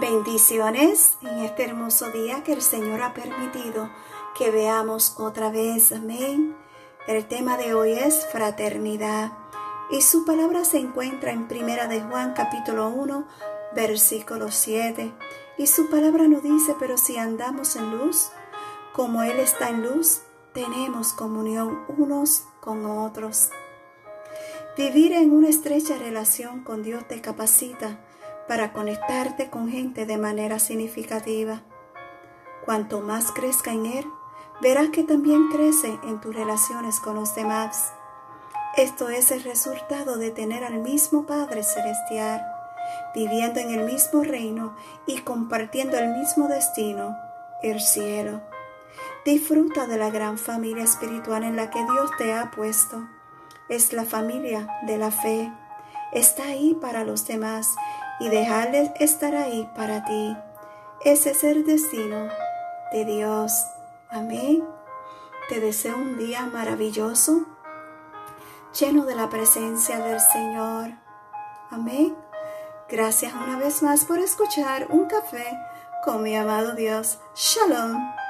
Bendiciones en este hermoso día que el Señor ha permitido que veamos otra vez. Amén. El tema de hoy es fraternidad y su palabra se encuentra en Primera de Juan capítulo 1 versículo 7 y su palabra nos dice, pero si andamos en luz, como Él está en luz, tenemos comunión unos con otros. Vivir en una estrecha relación con Dios te capacita para conectarte con gente de manera significativa. Cuanto más crezca en Él, verás que también crece en tus relaciones con los demás. Esto es el resultado de tener al mismo Padre Celestial, viviendo en el mismo reino y compartiendo el mismo destino, el cielo. Disfruta de la gran familia espiritual en la que Dios te ha puesto. Es la familia de la fe. Está ahí para los demás y dejarles estar ahí para ti. Ese es el destino de Dios. Amén. Te deseo un día maravilloso, lleno de la presencia del Señor. Amén. Gracias una vez más por escuchar un café con mi amado Dios. Shalom.